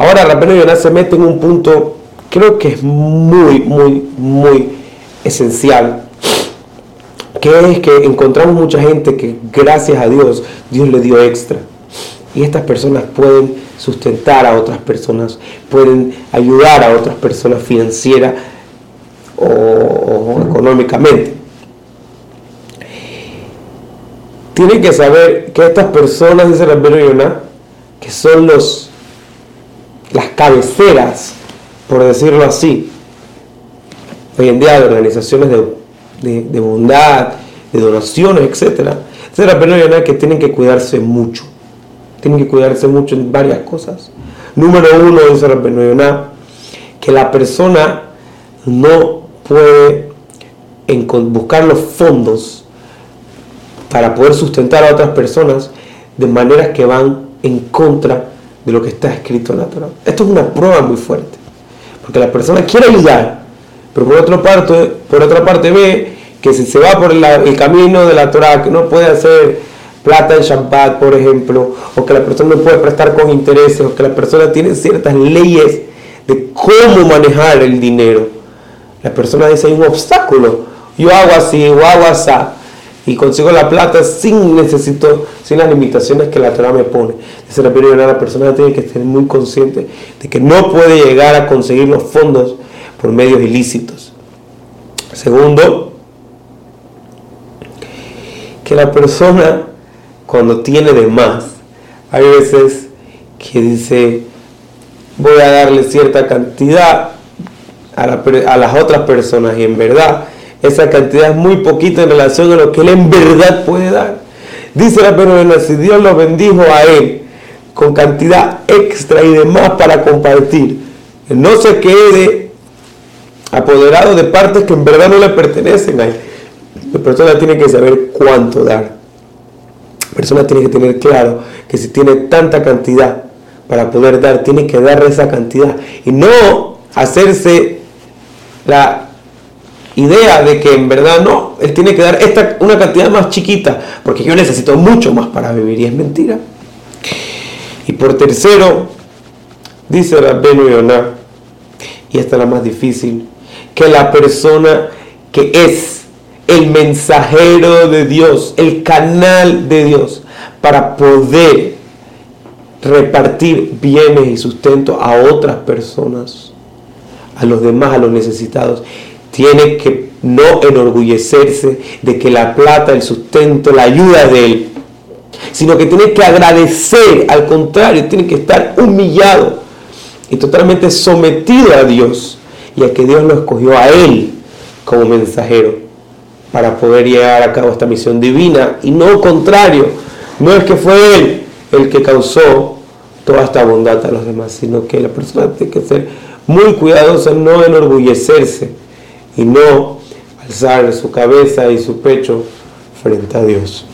Ahora Rabbeinu Yonah se mete en un punto, creo que es muy, muy, muy esencial, que es que encontramos mucha gente que gracias a Dios, Dios le dio extra. Y estas personas pueden sustentar a otras personas, pueden ayudar a otras personas financiera o, económicamente. Tienen que saber que estas personas, dice Rabbeinu Yonah, que son los, las cabeceras, por decirlo así, hoy en día de organizaciones de, bondad, de donaciones, etc. Dice Rabbeinu Yonah que tienen que cuidarse mucho tienen que cuidarse mucho en varias cosas. Número uno, dice Rabbeinu que la persona no puede buscar los fondos para poder sustentar a otras personas de maneras que van en contra de lo que está escrito en la Torah. Esto es una prueba muy fuerte, porque la persona quiere ayudar, pero por otra parte, por otra parte ve que si se va por el camino de la Torah, que no puede hacer plata en Shabbat, por ejemplo, o que la persona no puede prestar con intereses, o que la persona tiene ciertas leyes de cómo manejar el dinero. La persona dice, hay un obstáculo, yo hago así, o hago así, y consigo la plata sin necesito, sin las limitaciones que la Torah me pone. Dice la la persona tiene que estar muy consciente de que no puede llegar a conseguir los fondos por medios ilícitos. Segundo, que la persona cuando tiene de más. Hay veces que dice, voy a darle cierta cantidad a, las otras personas y en verdad esa cantidad es muy poquita en relación a lo que él en verdad puede dar. Dice la persona, si Dios lo bendijo a él con cantidad extra y demás para compartir, no se quede apoderado de partes que en verdad no le pertenecen a él. La persona tiene que saber cuánto dar. La persona tiene que tener claro que si tiene tanta cantidad para poder dar, tiene que dar esa cantidad y no hacerse la idea de que en verdad no, él tiene que dar esta, una cantidad más chiquita, porque yo necesito mucho más para vivir y es mentira. Y por tercero, dice Rabbenu Yonah, y esta es la más difícil, que la persona que es el mensajero de Dios, el canal de Dios, para poder repartir bienes y sustento a otras personas, a los demás, a los necesitados. Tiene que no enorgullecerse de que la plata, el sustento, la ayuda de Él, sino que tiene que agradecer, al contrario, tiene que estar humillado y totalmente sometido a Dios y a que Dios lo escogió a Él como mensajero para poder llevar a cabo esta misión divina. Y no contrario, no es que fue Él el que causó toda esta bondad a los demás, sino que la persona tiene que ser muy cuidadosa, no enorgullecerse y no alzar su cabeza y su pecho frente a Dios.